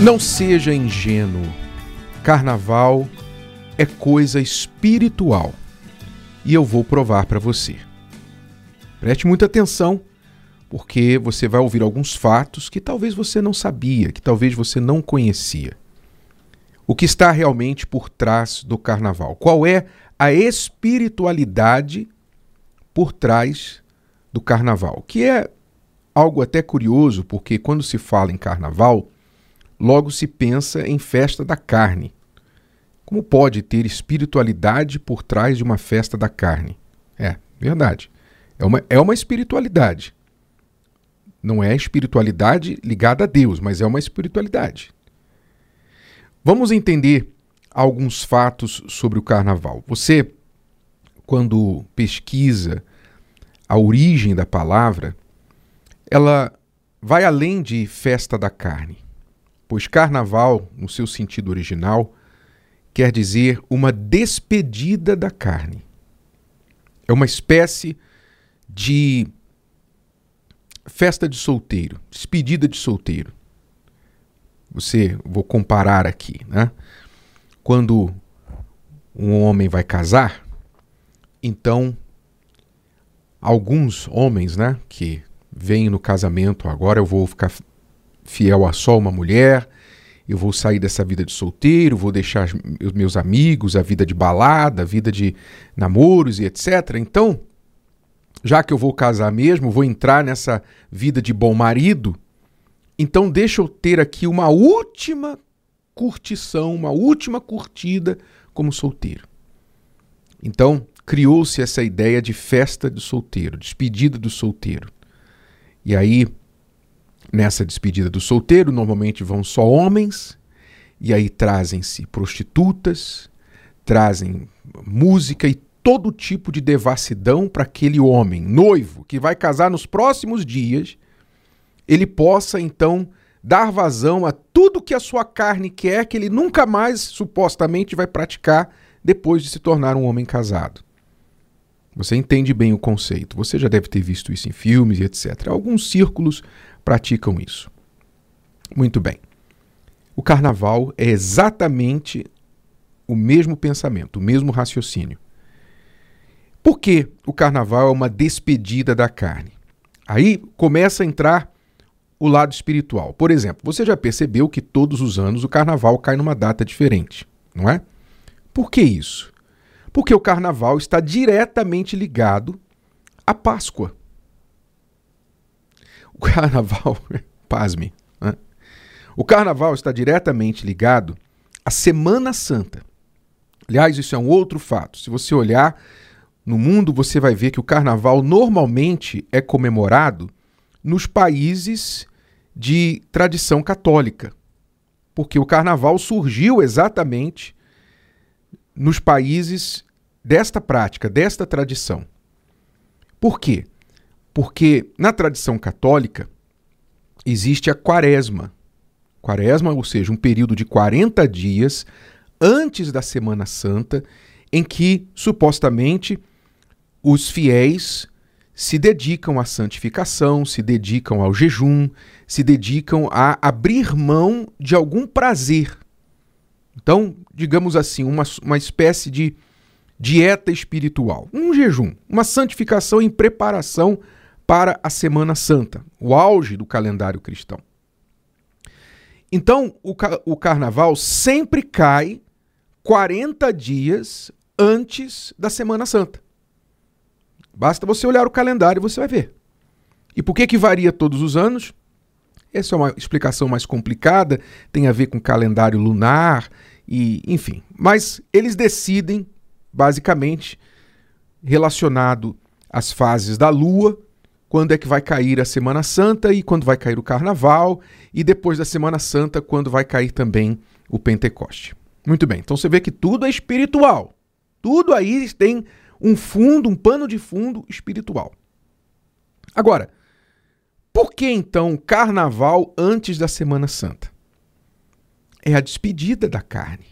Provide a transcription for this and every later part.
Não seja ingênuo. Carnaval é coisa espiritual. E eu vou provar para você. Preste muita atenção, porque você vai ouvir alguns fatos que talvez você não sabia, que talvez você não conhecia. O que está realmente por trás do carnaval? Qual é a espiritualidade por trás do carnaval? Que é algo até curioso, porque quando se fala em carnaval, logo se pensa em festa da carne. Como pode ter espiritualidade por trás de uma festa da carne? É, verdade. É uma, é uma espiritualidade. Não é espiritualidade ligada a Deus, mas é uma espiritualidade. Vamos entender alguns fatos sobre o carnaval. Você, quando pesquisa a origem da palavra, ela vai além de festa da carne pois carnaval, no seu sentido original, quer dizer uma despedida da carne. É uma espécie de festa de solteiro, despedida de solteiro. Você, vou comparar aqui, né? Quando um homem vai casar, então alguns homens, né, que vêm no casamento, agora eu vou ficar fiel a só uma mulher, eu vou sair dessa vida de solteiro, vou deixar os meus amigos, a vida de balada, a vida de namoros e etc. Então, já que eu vou casar mesmo, vou entrar nessa vida de bom marido, então deixa eu ter aqui uma última curtição, uma última curtida como solteiro. Então, criou-se essa ideia de festa do solteiro, despedida do solteiro. E aí Nessa despedida do solteiro, normalmente vão só homens, e aí trazem-se prostitutas, trazem música e todo tipo de devassidão para aquele homem, noivo, que vai casar nos próximos dias, ele possa então dar vazão a tudo que a sua carne quer, que ele nunca mais supostamente vai praticar depois de se tornar um homem casado. Você entende bem o conceito. Você já deve ter visto isso em filmes e etc. Alguns círculos praticam isso. Muito bem. O carnaval é exatamente o mesmo pensamento, o mesmo raciocínio. Por que o carnaval é uma despedida da carne? Aí começa a entrar o lado espiritual. Por exemplo, você já percebeu que todos os anos o carnaval cai numa data diferente, não é? Por que isso? Porque o carnaval está diretamente ligado à Páscoa. O carnaval, pasme, né? o carnaval está diretamente ligado à Semana Santa. Aliás, isso é um outro fato. Se você olhar no mundo, você vai ver que o carnaval normalmente é comemorado nos países de tradição católica. Porque o carnaval surgiu exatamente nos países desta prática, desta tradição. Por quê? Porque na tradição católica existe a quaresma. Quaresma, ou seja, um período de 40 dias antes da Semana Santa, em que supostamente os fiéis se dedicam à santificação, se dedicam ao jejum, se dedicam a abrir mão de algum prazer. Então, digamos assim, uma, uma espécie de dieta espiritual, um jejum, uma santificação em preparação para a Semana Santa, o auge do calendário cristão. Então, o, o carnaval sempre cai 40 dias antes da Semana Santa. Basta você olhar o calendário e você vai ver. E por que, que varia todos os anos? Essa é uma explicação mais complicada, tem a ver com calendário lunar e, enfim. Mas eles decidem, basicamente, relacionado às fases da lua, quando é que vai cair a Semana Santa e quando vai cair o Carnaval, e depois da Semana Santa, quando vai cair também o Pentecoste. Muito bem, então você vê que tudo é espiritual. Tudo aí tem um fundo, um pano de fundo espiritual. Agora, por que então Carnaval antes da Semana Santa? É a despedida da carne.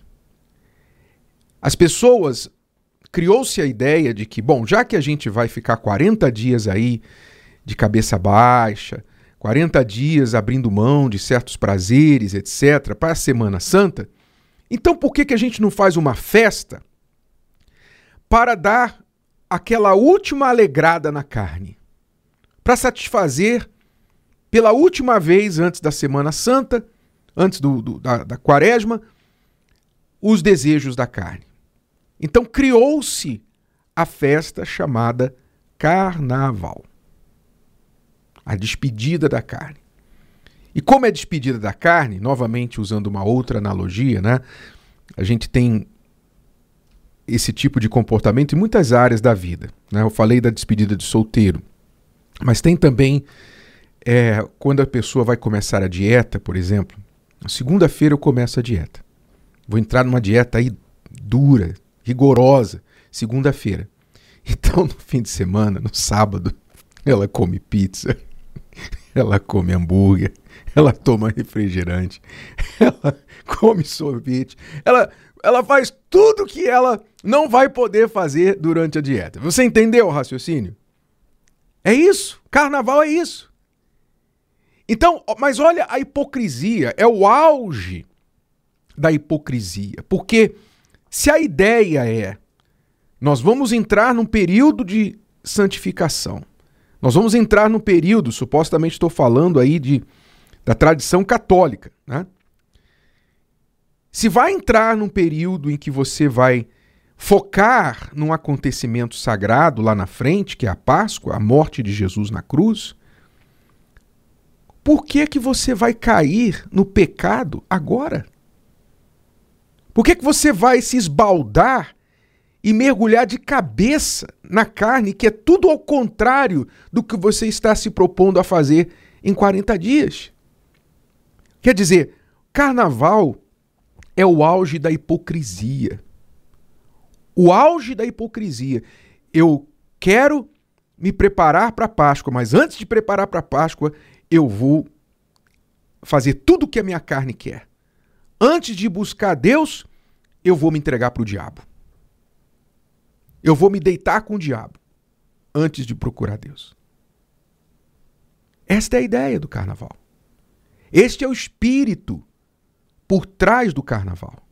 As pessoas criou-se a ideia de que, bom, já que a gente vai ficar 40 dias aí de cabeça baixa, 40 dias abrindo mão de certos prazeres, etc., para a Semana Santa, então por que, que a gente não faz uma festa para dar aquela última alegrada na carne? Para satisfazer pela última vez antes da Semana Santa, antes do, do da, da quaresma, os desejos da carne. Então criou-se a festa chamada Carnaval a despedida da carne. E como é despedida da carne, novamente usando uma outra analogia, né? A gente tem esse tipo de comportamento em muitas áreas da vida. Né? Eu falei da despedida de solteiro, mas tem também é, quando a pessoa vai começar a dieta, por exemplo. Segunda-feira eu começo a dieta. Vou entrar numa dieta aí dura, rigorosa, segunda-feira. Então, no fim de semana, no sábado, ela come pizza, ela come hambúrguer, ela toma refrigerante, ela come sorvete, ela, ela faz tudo que ela não vai poder fazer durante a dieta. Você entendeu o raciocínio? É isso. Carnaval é isso. Então, mas olha a hipocrisia, é o auge da hipocrisia. Porque se a ideia é nós vamos entrar num período de santificação, nós vamos entrar no período, supostamente estou falando aí de, da tradição católica. Né? Se vai entrar num período em que você vai focar num acontecimento sagrado lá na frente, que é a Páscoa, a morte de Jesus na cruz, por que que você vai cair no pecado agora? Por que que você vai se esbaldar e mergulhar de cabeça na carne, que é tudo ao contrário do que você está se propondo a fazer em 40 dias. Quer dizer, carnaval é o auge da hipocrisia. O auge da hipocrisia. Eu quero me preparar para Páscoa, mas antes de preparar para Páscoa, eu vou fazer tudo o que a minha carne quer. Antes de buscar Deus, eu vou me entregar para o diabo. Eu vou me deitar com o diabo antes de procurar Deus. Esta é a ideia do carnaval. Este é o espírito por trás do carnaval.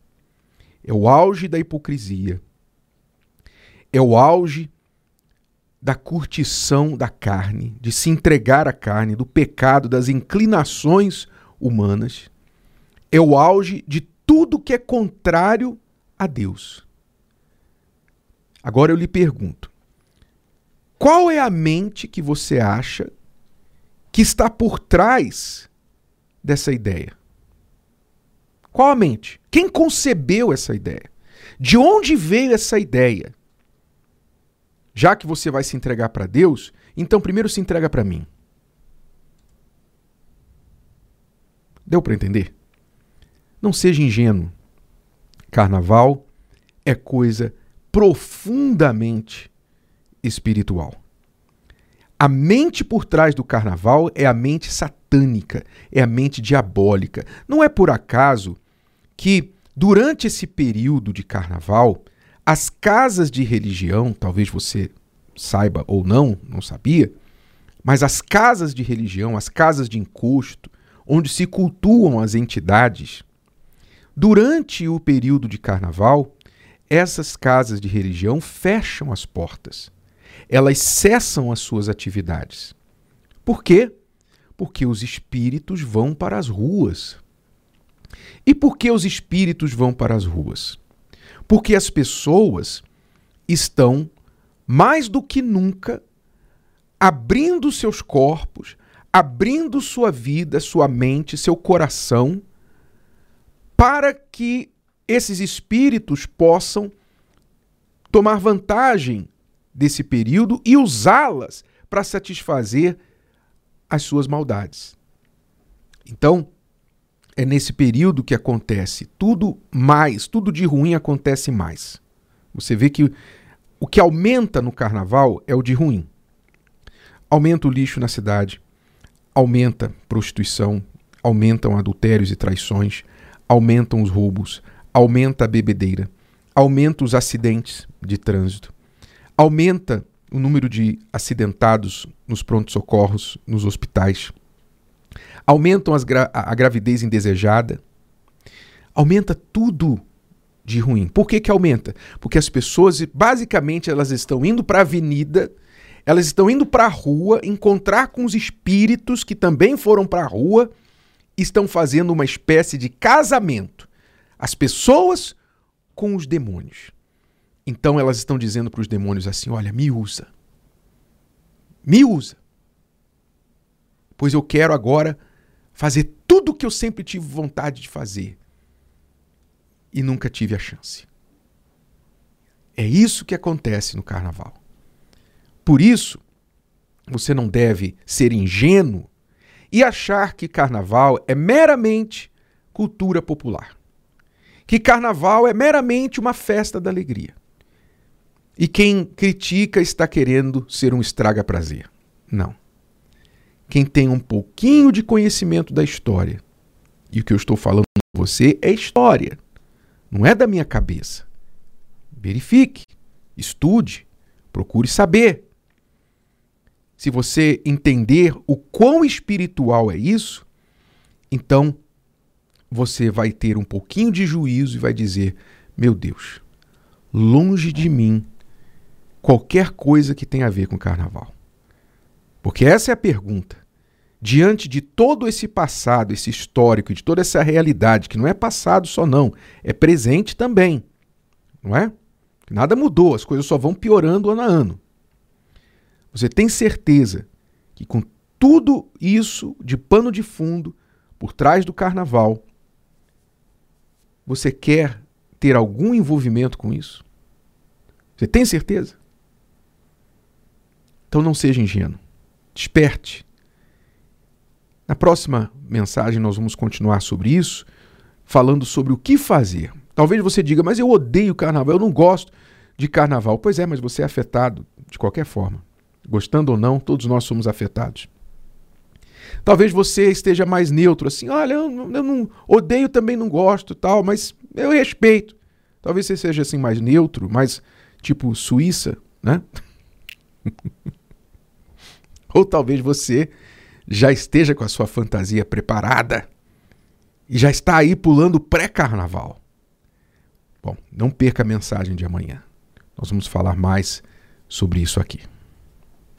É o auge da hipocrisia. É o auge da curtição da carne, de se entregar à carne, do pecado, das inclinações humanas. É o auge de tudo que é contrário a Deus. Agora eu lhe pergunto: qual é a mente que você acha que está por trás dessa ideia? Qual a mente? Quem concebeu essa ideia? De onde veio essa ideia? Já que você vai se entregar para Deus, então primeiro se entrega para mim. Deu para entender? Não seja ingênuo. Carnaval é coisa profundamente espiritual. A mente por trás do carnaval é a mente satânica, é a mente diabólica. Não é por acaso que, durante esse período de carnaval, as casas de religião, talvez você saiba ou não, não sabia, mas as casas de religião, as casas de encosto, onde se cultuam as entidades, durante o período de carnaval, essas casas de religião fecham as portas. Elas cessam as suas atividades. Por quê? Porque os espíritos vão para as ruas. E por que os espíritos vão para as ruas? Porque as pessoas estão, mais do que nunca, abrindo seus corpos, abrindo sua vida, sua mente, seu coração, para que esses espíritos possam tomar vantagem desse período e usá-las para satisfazer as suas maldades. Então, é nesse período que acontece tudo mais, tudo de ruim acontece mais. Você vê que o que aumenta no carnaval é o de ruim. Aumenta o lixo na cidade, aumenta prostituição, aumentam adultérios e traições, aumentam os roubos, aumenta a bebedeira, aumenta os acidentes de trânsito, aumenta o número de acidentados nos prontos-socorros, nos hospitais. aumentam gra a gravidez indesejada, aumenta tudo de ruim. Por que, que aumenta? Porque as pessoas, basicamente, elas estão indo para a avenida, elas estão indo para a rua encontrar com os espíritos que também foram para a rua, estão fazendo uma espécie de casamento. As pessoas com os demônios. Então elas estão dizendo para os demônios assim: olha, me usa. Me usa. Pois eu quero agora fazer tudo o que eu sempre tive vontade de fazer e nunca tive a chance. É isso que acontece no carnaval. Por isso, você não deve ser ingênuo e achar que carnaval é meramente cultura popular. Que carnaval é meramente uma festa da alegria. E quem critica está querendo ser um estraga-prazer. Não. Quem tem um pouquinho de conhecimento da história, e o que eu estou falando com você é história, não é da minha cabeça. Verifique, estude, procure saber. Se você entender o quão espiritual é isso, então você vai ter um pouquinho de juízo e vai dizer: meu Deus, longe de mim qualquer coisa que tenha a ver com carnaval. Porque essa é a pergunta. Diante de todo esse passado, esse histórico, de toda essa realidade, que não é passado só não, é presente também, não é? Nada mudou, as coisas só vão piorando ano a ano. Você tem certeza que com tudo isso de pano de fundo por trás do carnaval, você quer ter algum envolvimento com isso? Você tem certeza? Então não seja ingênuo. Desperte. Na próxima mensagem nós vamos continuar sobre isso, falando sobre o que fazer. Talvez você diga, mas eu odeio carnaval, eu não gosto de carnaval. Pois é, mas você é afetado de qualquer forma. Gostando ou não, todos nós somos afetados. Talvez você esteja mais neutro, assim, olha, eu, eu não odeio, também não gosto, tal, mas eu respeito. Talvez você seja assim mais neutro, mais tipo Suíça, né? Ou talvez você já esteja com a sua fantasia preparada e já está aí pulando pré-carnaval. Bom, não perca a mensagem de amanhã. Nós vamos falar mais sobre isso aqui.